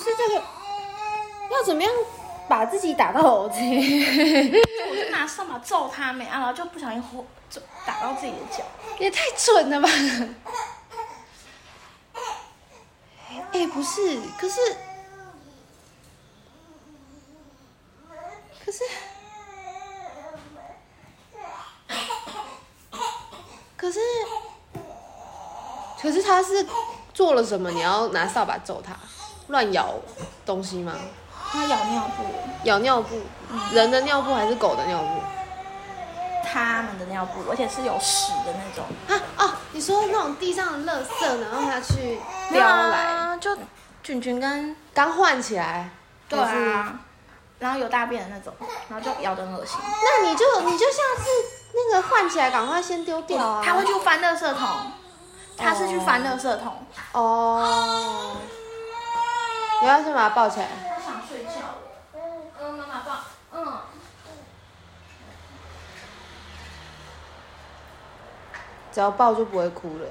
是这个要怎么样把自己打到 OZ？我就拿扫把揍他没啊，然后就不小心火就打到自己的脚。也太蠢了吧！哎、不是，可是，可是，可是，可是他是做了什么？你要拿扫把揍他？乱咬东西吗？他咬尿布，咬尿布？人的尿布还是狗的尿布？他们的尿布，而且是有屎的那种。啊哦，你说那种地上的垃圾，然后他去叼来，啊，就菌菌跟刚换起来。对啊，然后有大便的那种，然后就咬得很恶心。那你就你就下次那个换起来，赶快先丢掉啊。他会去翻垃圾桶，他是去翻垃圾桶。哦，你要先把他抱起来。他想睡觉了。嗯，妈妈抱。嗯。只要抱就不会哭了。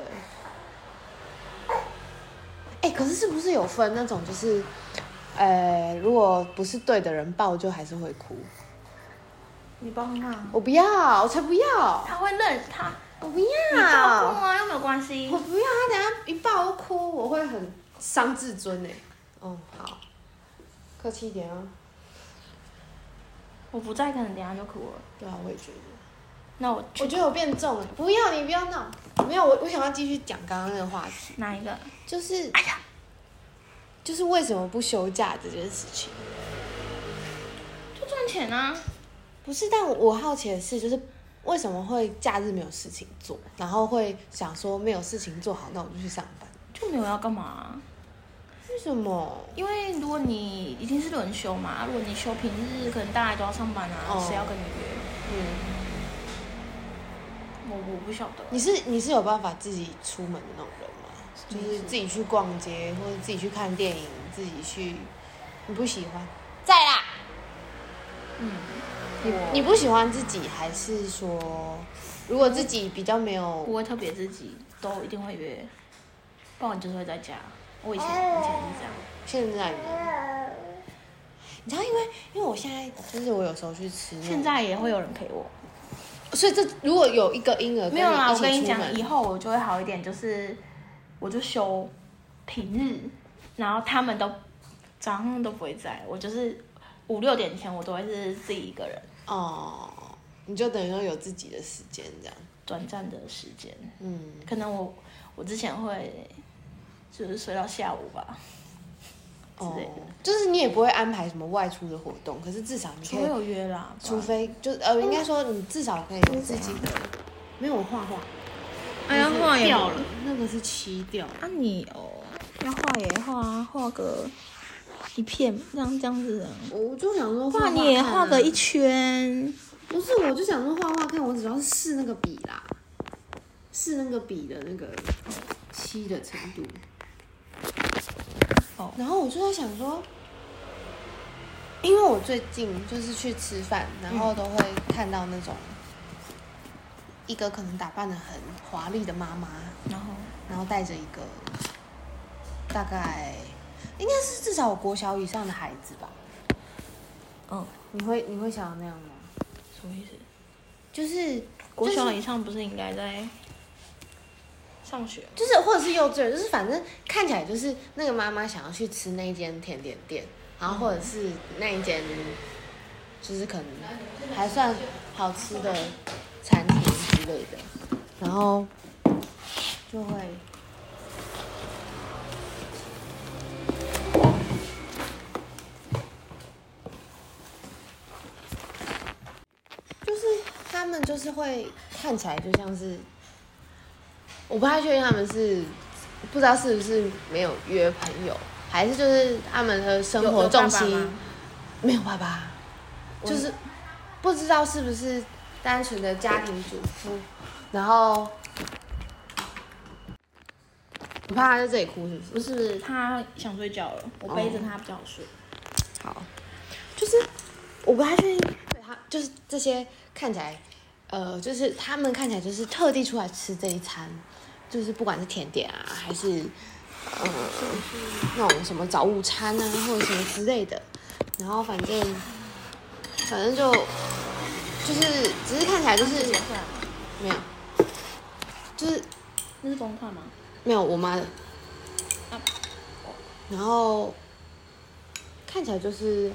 哎、可是是不是有分那种就是，呃，如果不是对的人抱，就还是会哭？你抱看看。我不要，我才不要，他会认他，我不要你抱要，哭啊，又没有关系我。不要，他等下一抱就哭，我会很伤自尊哎。哦，好，客气一点啊。我不在，可能等一下就哭了。对啊，我也觉得。那我我觉得我变重了，不要你不要闹，没有我我想要继续讲刚刚那个话题，哪一个？就是哎呀，就是为什么不休假这件事情，就赚钱啊。不是，但我好奇的是，就是为什么会假日没有事情做，然后会想说没有事情做好，那我就去上班，就没有要干嘛啊、为什么？因为如果你一定是轮休嘛，如果你休平日，可能大家都要上班啊，哦谁要跟你约？嗯，我我不晓得。你是你是有办法自己出门的那种人吗？就是自己去逛街，或者自己去看电影，自己去，你不喜欢？在啦。嗯，你我你不喜欢自己，还是说，如果自己比较没有不会特别自己都一定会约，不然就是会在家。我以前以前是这样。现在呢？你知道，因为因为我现在就是我有时候去吃现在也会有人陪我。所以这如果有一个婴儿没有啦，我跟你讲，以以后我就会好一点，就是我就休平日，然后他们都早上都不会在，我就是五六点前我都会是自己一个人，哦，你就等于说有自己的时间这样，短暂的时间，嗯，可能我我之前会就是睡到下午吧，之哦就是你也不会安排什么外出的活动，可是至少你可以有约啦，除非就呃，应该说你至少可以有自己的。没有我画画，哎呀画掉了，那个是漆掉了。啊你哦，要画也画啊，画个一片这样这样子啊，我就想说画画你也画个一圈，不是，我就想说画画看，我主要是试那个笔啦，试那个笔的那个漆的程度。哦然后我就在想说，因为我最近就是去吃饭，然后都会看到那种一个可能打扮的很华丽的妈妈，然后然后带着一个大概应该是至少有国小以上的孩子吧。嗯，你会你会想要那样吗？什么意思？就是国小以上不是应该在上学？就是或者是幼稚园，就是反正看起来就是那个妈妈想要去吃那一间甜点店，然后或者是那一间就是可能还算好吃的餐厅之类的，然后就会。就是他们就是会看起来就像是我不太确定他们是不知道是不是没有约朋友，还是就是他们的生活重心没有爸爸，就是不知道是不是单纯的家庭主妇，然后你怕他在这里哭是不是？不是，他想睡觉了，我背着他比较好睡。好，就是我不太确定，对他就是这些看起来，呃，就是他们看起来就是特地出来吃这一餐，就是不管是甜点啊，还是呃那种什么早午餐啊，或者什么之类的。然后反正反正就就是只是看起来就是？没有，就是那是公筷吗？没有我妈的啊。然后看起来就是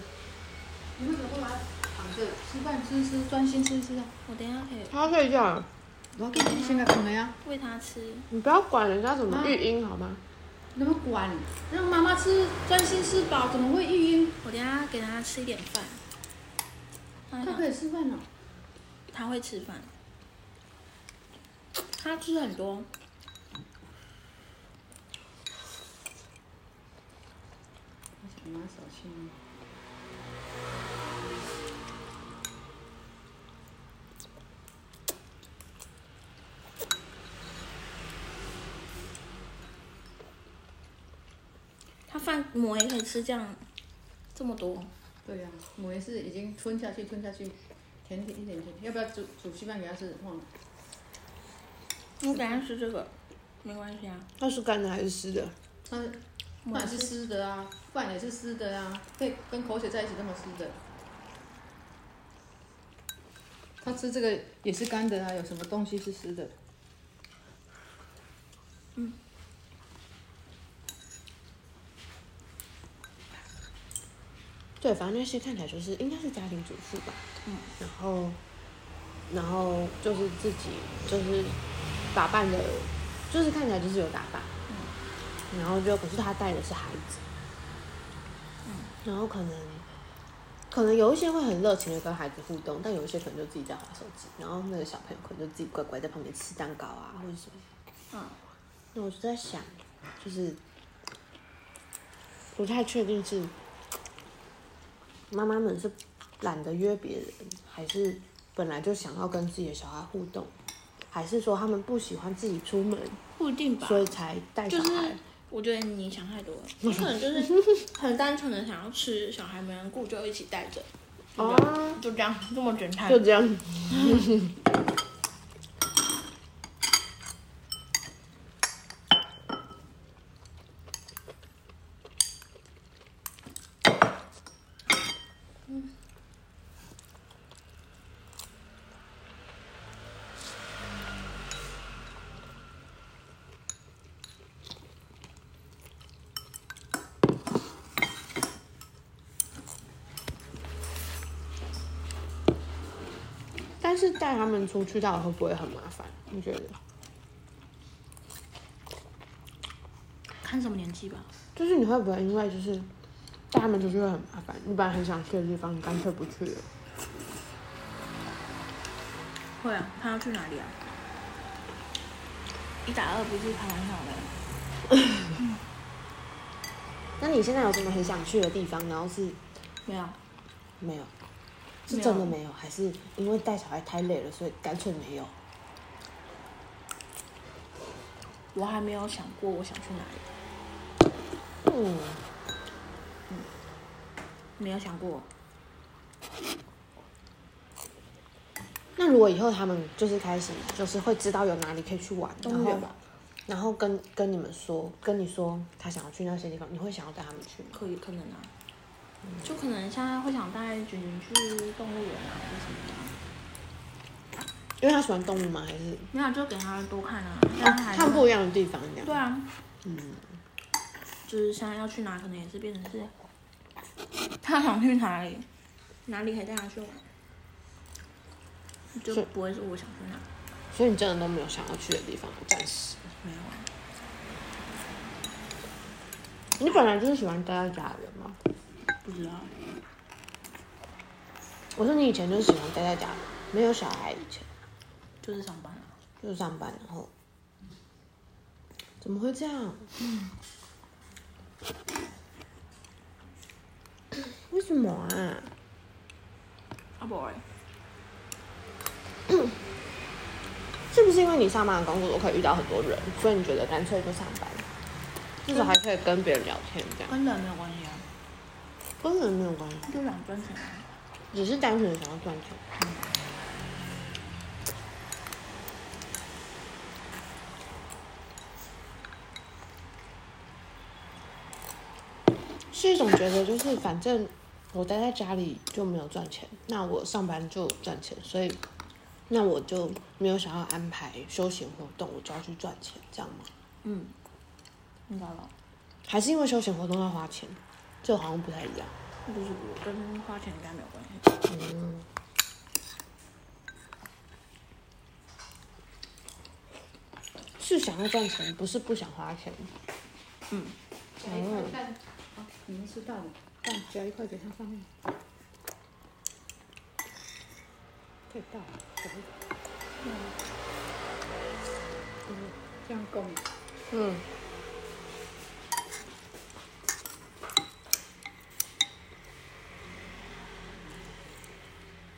你为什么不来躺着吃饭吃吃专心吃吃啊？我等一下可以她睡觉了，我给你先个困了呀，喂它吃。你不要管人家怎么啊育婴好吗？你怎么管？让妈妈吃专心吃饱，怎么会育婴？我等下给它吃一点饭。它他可以吃饭了。它会吃饭，它吃很多。我想拿手心。它饭馍也可以吃这样，这么多。对呀、我也是已经吞下去，吞下去，甜甜一点甜。要不要煮煮稀饭给他吃？忘了。我等一下吃这个，没关系啊。它是干的还是湿的？他饭也是湿的啊，饭也是湿的啊，对跟口水在一起那么湿的。他吃这个也是干的啊，有什么东西是湿的？对，反正那些看起来就是应该是家庭主妇吧。嗯。然后，然后就是自己就是打扮的，就是看起来就是有打扮。嗯。然后就可是他带的是孩子。嗯。然后可能，可能有一些会很热情的跟孩子互动，但有一些可能就自己在划手机，然后那个小朋友可能就自己乖乖在旁边吃蛋糕啊，或者什么。嗯。那我就在想，就是不太确定是妈妈们是懒得约别人，还是本来就想要跟自己的小孩互动，还是说他们不喜欢自己出门，不一定吧。所以才带小就是孩？我觉得你想太多了，你 可能就是很单纯的想要吃，小孩没人顾就一起带着，哦，就这样这么简单。就这样。但是带他们出去到底会不会很麻烦？你觉得？看什么年纪吧。就是你会不会因为就是带他们出去会很麻烦？你本来很想去的地方，你干脆不去了。会啊，他要去哪里啊？一打二不是开玩笑的。那你现在有什么很想去的地方？然后是没有，没有，是真的没有，还是因为带小孩太累了，所以干脆没有？我还没有想过我想去哪里，嗯，没有想过。那如果以后他们就是开始就是会知道有哪里可以去玩，然后然后跟跟你们说，跟你说他想要去那些地方，你会想要带他们去吗？可以可能啊，就可能现在会想带卷卷去动物园啊，或什么的。因为他喜欢动物吗？还是没有，就给他多看啊，现在还看不一样的地方这样？对啊，嗯，就是现在要去哪，可能也是变成是他想去哪里，哪里可以带他去玩，就不会是我想去哪，所以你真的都没有想要去的地方，暂时。没有啊。你本来就是喜欢待在家的人吗？不知道，我说你以前就是喜欢待在家，没有小孩以前就是上班啊。就是上班，然后怎么会这样？为什么啊？啊不然，是不是因为你上班的工作都可以遇到很多人，所以你觉得干脆就上班，至少还可以跟别人聊天这样？跟人没有关系啊，跟人没有关系，就想赚钱啊。只是单纯的想要赚钱。是一种觉得就是反正我待在家里就没有赚钱，那我上班就赚钱，所以那我就没有想要安排休闲活动，我就要去赚钱，这样吗？嗯，明白了。还是因为休闲活动要花钱，这好像不太一样。不是我跟花钱应该没有关系。嗯，是想要赚钱，不是不想花钱。嗯，加一块蛋，哦，你们吃大的蛋加一块给它上面，太大了，可不嗯，这样够吗？嗯。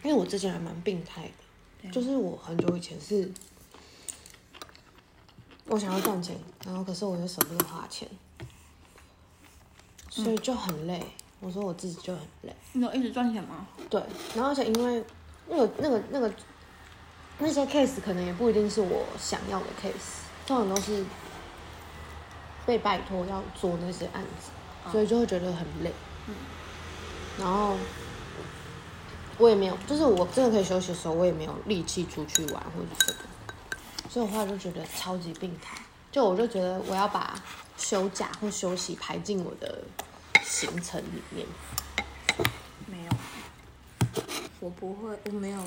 因为我之前还蛮病态的，就是我很久以前是，我想要赚钱，然后可是我又舍不得花钱，所以就很累。我说我自己就很累，你有一直赚钱吗？对，然后而且因为那个那个那个那些 case 可能也不一定是我想要的 case，通常都是被拜托要做那些案子，所以就会觉得很累。嗯然后我也没有，就是我真的可以休息的时候，我也没有力气出去玩或者什么，所以我后来就觉得超级病态。就我就觉得我要把休假或休息排进我的行程里面。没有，我不会，我没有。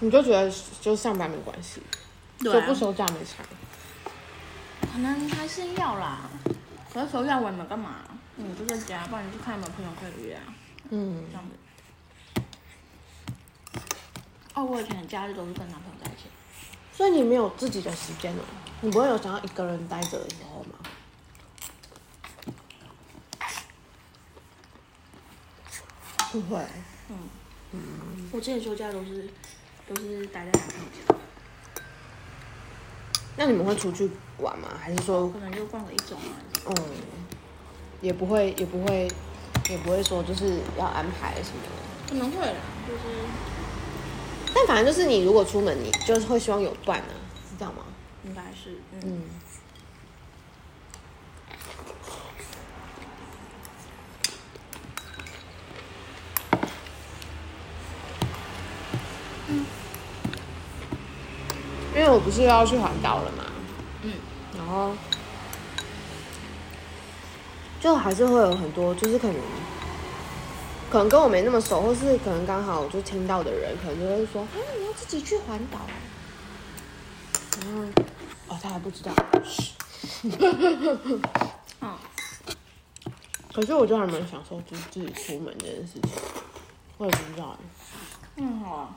你就觉得就上班没关系，对啊休不休假没差。可能还是要啦。可是休假我们干嘛？嗯，就在家，不然你去看有没有朋友可以约啊，嗯这，样子。哦，我以前的假日都是跟男朋友在一起。所以你没有自己的时间了，你不会有想要一个人待着的时候吗？不会，嗯嗯我之前休假都是都是待在男朋友家，那你们会出去玩吗？还是说，可能就逛个一周啊。嗯，也不会，也不会，也不会说就是要安排什么的。可能会啦，就是但反正就是你如果出门，你就是会希望有伴啊，是这样吗？应该是嗯。嗯。因为我不是要去环岛了嘛，嗯，然后就还是会有很多，就是可能可能跟我没那么熟，或是可能刚好就听到的人，可能就会说：“啊，你要自己去环岛。”然后哦，他还不知道。可是我就还蛮享受就是自己出门这件事情，我也不知道欸，嗯好啊。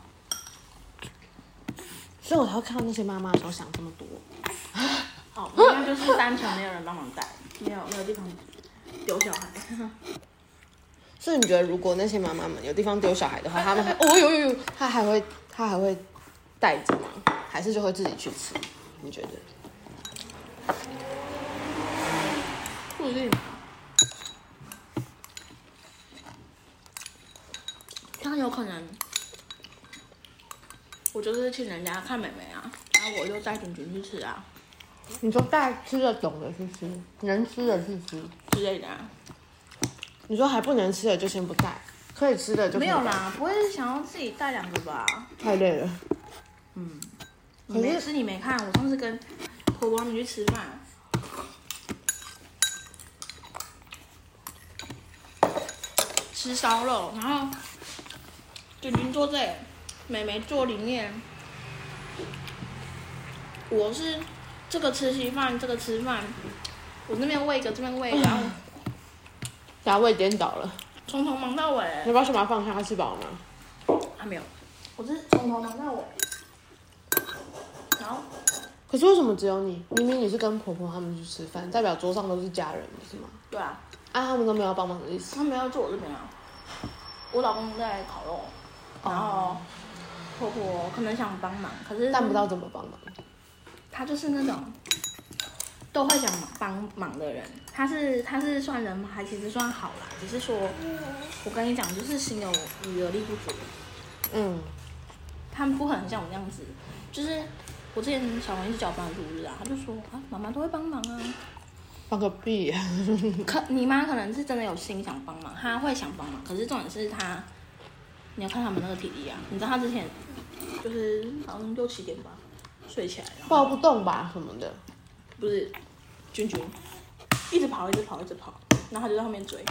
所以我才会看到那些妈妈的时候想这么多。好，应该就是单纯没有人帮忙带，没有没有地方丢小孩。所以你觉得，如果那些妈妈们有地方丢小孩的话，他们还哦呦呦呦，他还会他还会带着吗？还是就会自己去吃？你觉得？不一定。他有可能，我就是去人家看妹妹啊，然后我就带群群去吃啊你说带吃的懂的去吃，能吃的去吃。之类的啊。你说还不能吃的就先不带，可以吃的就可以带，没有啦，不会想要自己带两个吧？太累了。嗯，可是你没吃你没看，我上次跟婆婆他们去吃饭，吃烧肉，然后君君坐这里，妹妹坐里面，我是这个吃稀饭，这个吃饭，我那边喂一个，这边喂一个，然后大家胃颠倒了，从头忙到尾，你不要先把它放下？他吃饱了吗？还没有，我是从头忙到尾，然后可是为什么只有你？明明你是跟婆婆他们去吃饭，代表桌上都是家人，不是吗？对啊，啊，他们都没有帮忙的意思。他们要坐我这边啊，我老公在烤肉，然后婆婆可能想帮忙，可是但不知道怎么帮忙。他就是那种都会想帮忙的人，他是他是算人还其实算好啦，只是说，我跟你讲，就是心有余而力不足，嗯，他们不可能像我那样子，就是我之前小王一直叫我帮他录日啊，他就说啊妈妈都会帮忙啊，帮个屁、啊！可你妈可能是真的有心想帮忙，她会想帮忙，可是重点是她，你要看他们那个体力啊。你知道她之前就是好像六七点吧睡起来，抱不动吧什么的。不是君君一直跑，一直跑，一直跑，然后她就在后面追。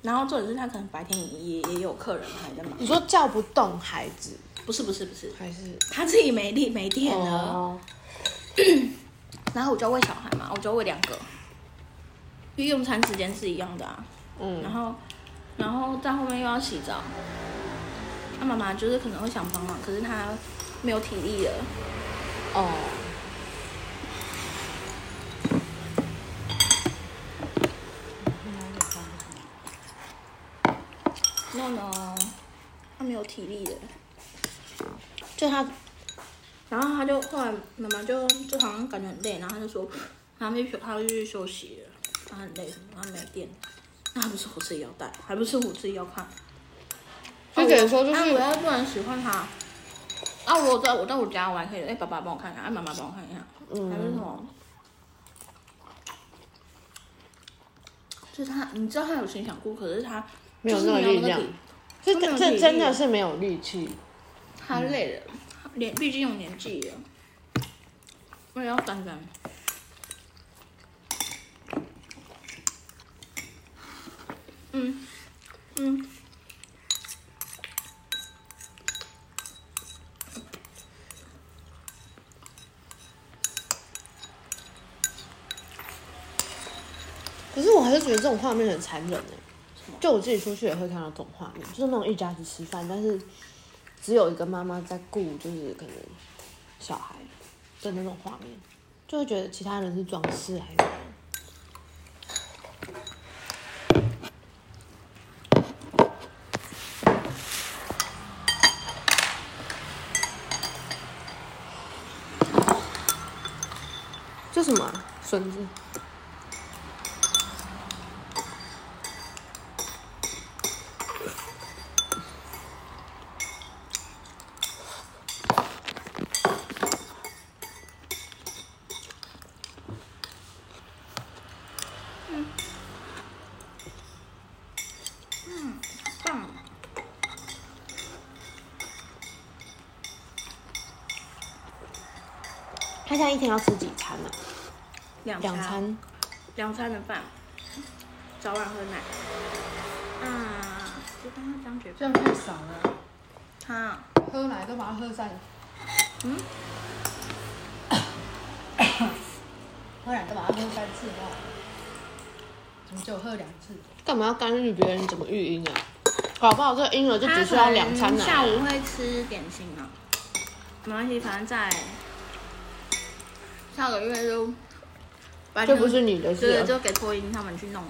然后重点是他可能白天也也有客人，她也在忙。你说叫不动孩子，不是不是不是，还是他自己没力没电了。哦，然后我就要喂小孩嘛，我就要喂两个，因为用餐时间是一样的啊。嗯然后，然后在后面又要洗澡。他妈妈就是可能会想帮忙，可是她没有体力了。哦，no no，她没有体力了。就他然后他就后来妈妈就就好像感觉很累，然后他就说她去休她要去休息了，他很累什么，她没电。那还不是我自己要带，还不是我自己要看。就等于说就啊我要不然喜欢他。啊，我在我在我家我还可以，哎、爸爸帮我看一下，哎、妈妈帮我看一下，还是什嗯，么？就是他，你知道他有心想过，可是他没有那个力量这这真的是没有力气。他累了，年毕竟有年纪了，我也要干干。嗯嗯，可是我还是觉得这种画面很残忍哎。就我自己出去也会看到这种画面，就是那种一家子吃饭，但是只有一个妈妈在顾，就是可能小孩的那种画面，就会觉得其他人是装饰还是。这什么笋子？他现在一天要吃几餐呢、两两餐。两餐的饭，早晚喝奶。啊，就刚刚张觉这样太少了，他喝奶都把它喝晒。嗯，喝奶都把它喝三次的话，怎么就喝两次？干嘛要干预别人怎么育婴啊？搞不好这个婴儿就只需要两餐奶。下午会吃点心啊，没关系，反正在下个月就这不是你的事对，啊。就给托英他们去弄。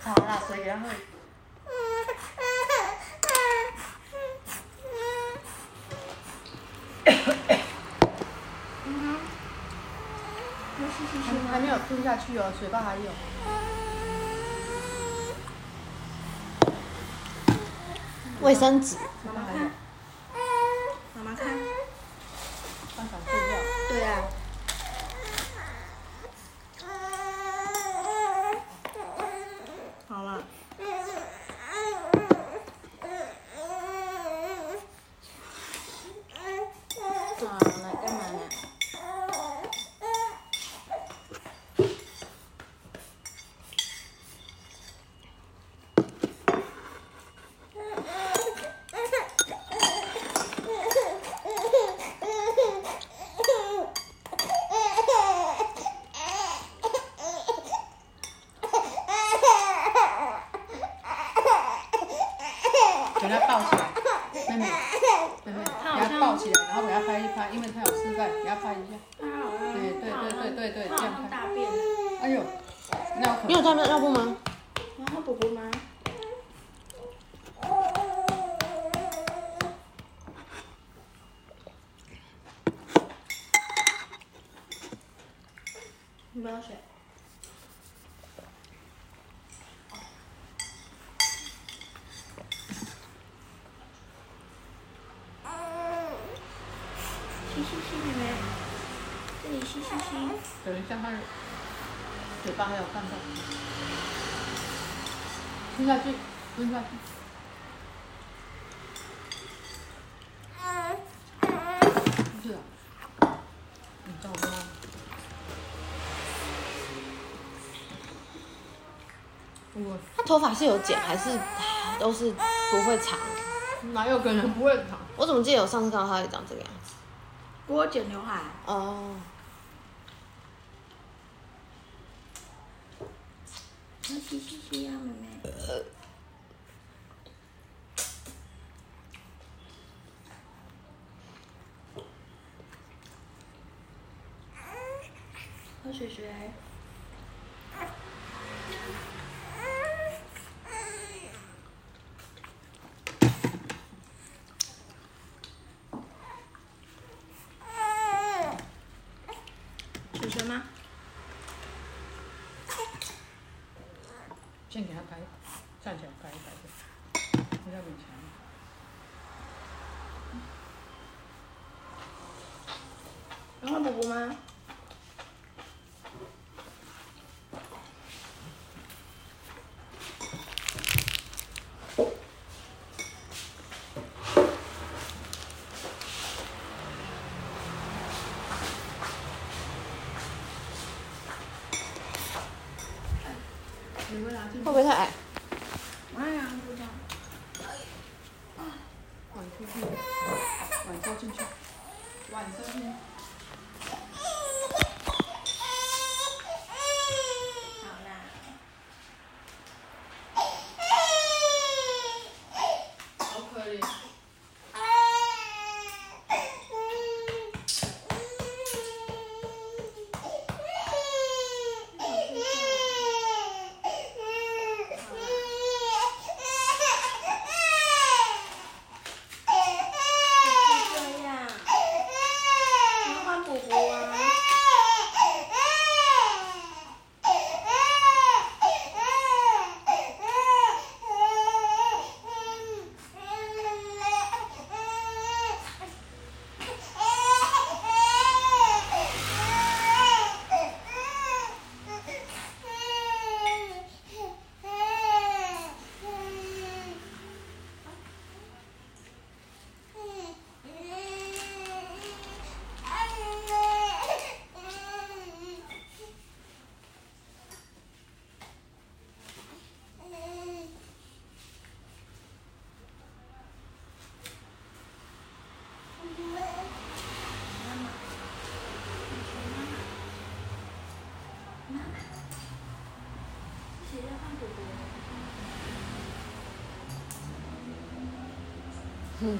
好啦，水给他喝。还还没有吞下去哦，嘴巴还有。卫生纸，你有带尿布吗？尿布布吗？你不要水。吸吸吸，这里吸吸吸。等一下，哈。嘴巴还有看到。吞下去，吞下去。是啊，你照顾吗？我他头发是有剪还是都是不会长？哪有可能不会长？我怎么记得我上次看到他也长这个样子？我剪刘海。哦，吸吸吸呀，妹妹。喝水水。水水吗？先给他拍，站起来拍一拍的，不要勉强。要换补补吗？你会拿进会不会太矮？哎呀，就这样。碗出去，碗收进去，碗收进去。好啦。好可怜。这样。要换补补啊。谁在换补补？嗯，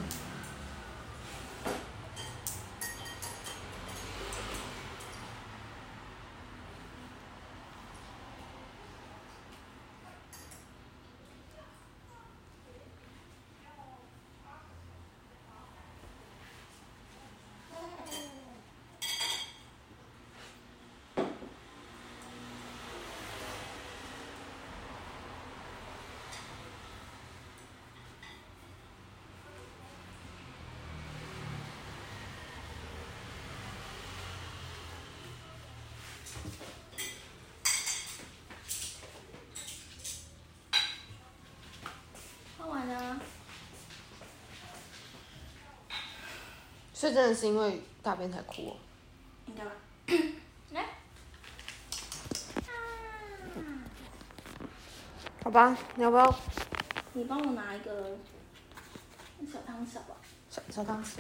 换完了。所以真的是因为大便才哭哦。应该吧。来。好吧，你要不要你帮我拿一个小汤勺吧？小小汤匙？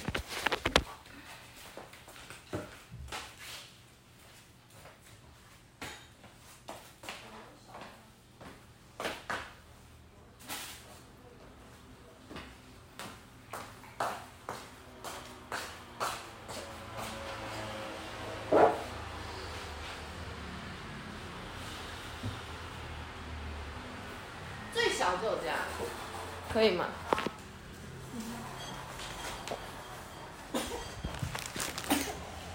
最小就有这样，可以吗？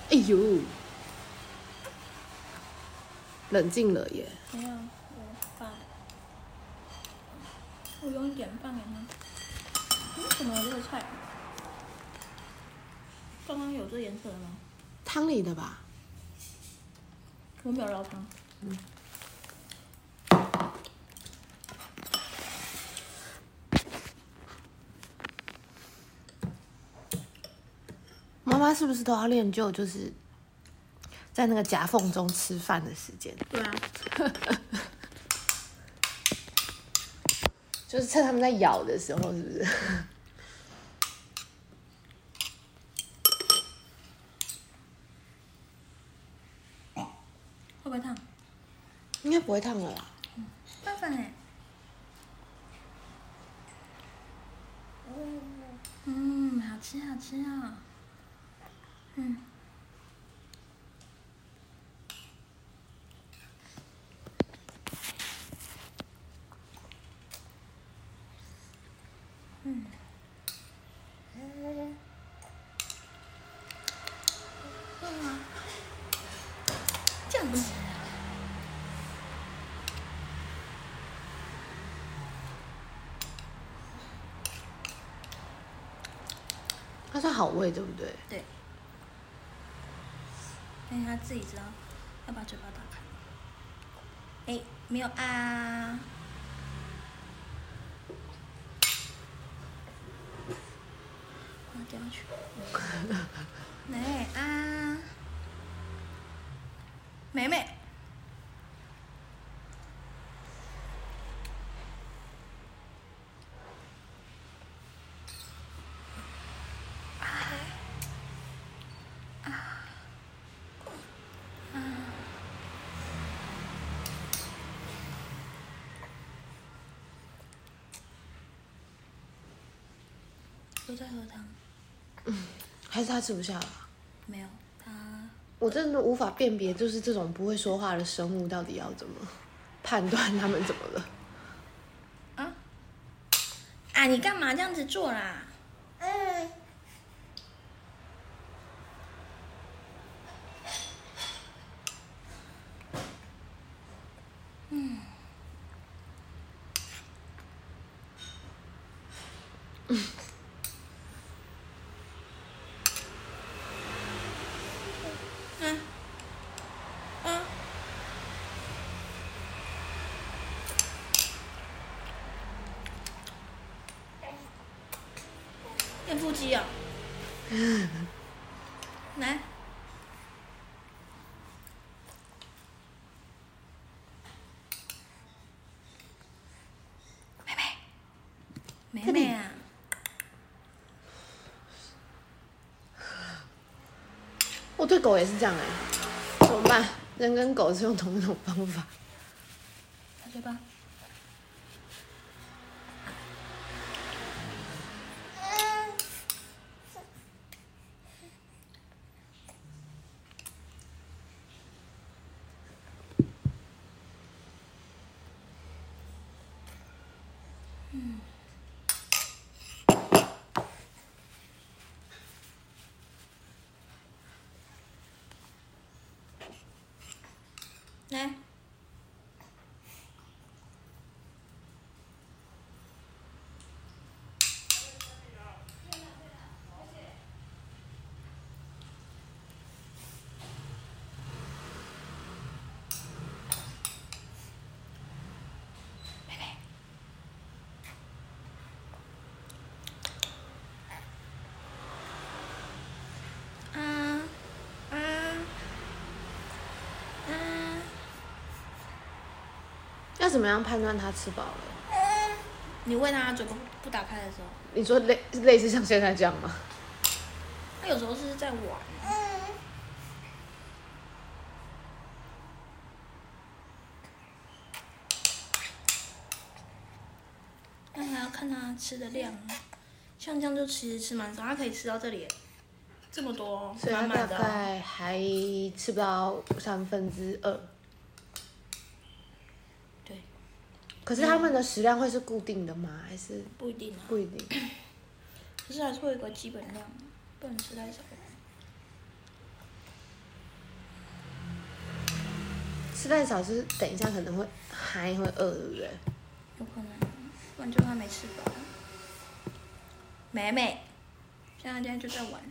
哎呦，冷静了耶！没有，我用一点放给他。为什么有这个菜？刚刚有这颜色的吗？汤里的吧？我没有捞汤。妈妈是不是都要练就，就是在那个夹缝中吃饭的时间？对啊，就是趁他们在咬的时候，是不是？会不会烫？应该不会烫了啦。拌饭哎。嗯，好吃好吃啊、嗯。嗯。哇，这样子。它算好味，对不对？对。但是他自己知道要把嘴巴打开。哎，没有啊。我掉下去。没啊。美美。都在喝汤，嗯还是他吃不下了？没有他。我真的无法辨别，就是这种不会说话的生物到底要怎么判断他们怎么了？啊？啊！你干嘛这样子做啦？嗯。嗯。练腹肌啊！来，妹妹，妹妹啊！我对狗也是这样哎、怎么办？人跟狗是用同一种方法。打嘴巴。来，啊啊啊！要怎么样判断它吃饱了？你喂它嘴巴不打开的时候，你说类类似像现在这样吗？它有时候是在玩。那还要看它吃的量，像这样就其实吃蛮少，它可以吃到这里，这么多，所以它大满满的哦。概还吃不到三分之二。对，可是他们的食量会是固定的吗？还是不一定啊，不一定？可是还是会有个基本量，不能吃太少。吃太少是等一下可能会还会饿，对不对？有可能，不然就他没吃饱。美美，现在现在就在玩。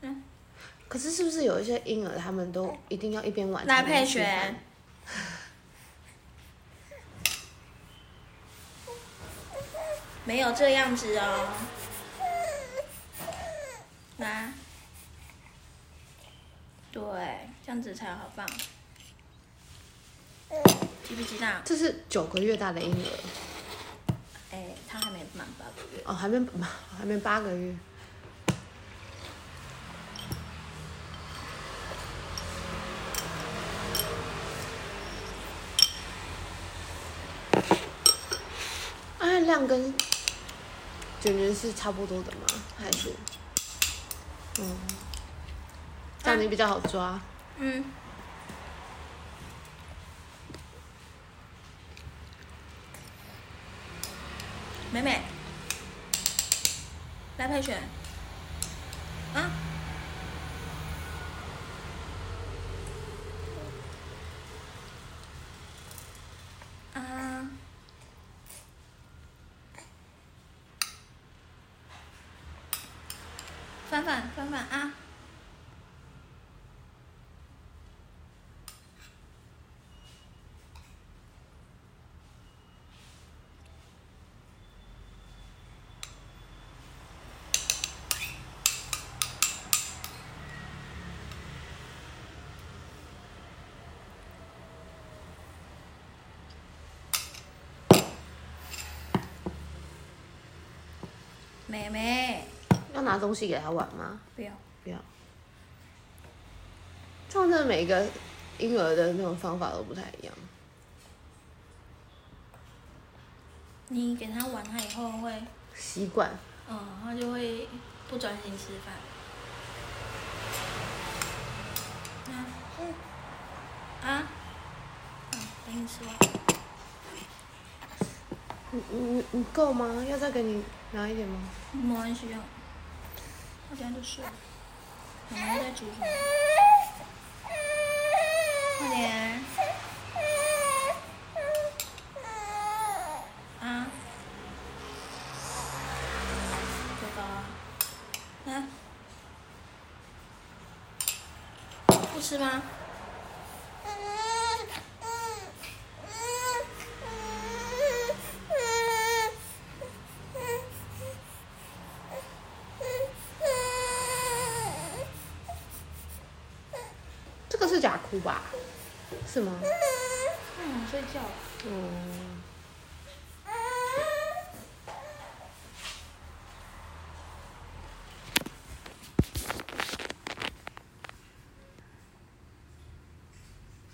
嗯，可是是不是有一些婴儿他们都一定要一边玩才能来佩璇，没有这样子哦。来，对，这样子才好放。知不知道？这是九个月大的婴儿哎，他还没满八个月。哦，还没满还没八个月。啊，量跟感觉是差不多的吗？还是？嗯，这样你比较好抓。嗯。美美，来佩璇，啊，翻翻翻翻啊！妹妹，要拿东西给他玩吗？不要，不要。这样真的每一个婴儿的那种方法都不太一样。你给他玩，他以后会，习惯。嗯，他就会不专心吃饭。啊，啊，嗯，等你吃完。你你你够吗？要再给你拿一点吗？没关系啊，他等下就睡了。妈妈在煮什么？快点。啊。走吧。来。不吃吗？这个是假哭吧？是吗？嗯，睡觉。嗯。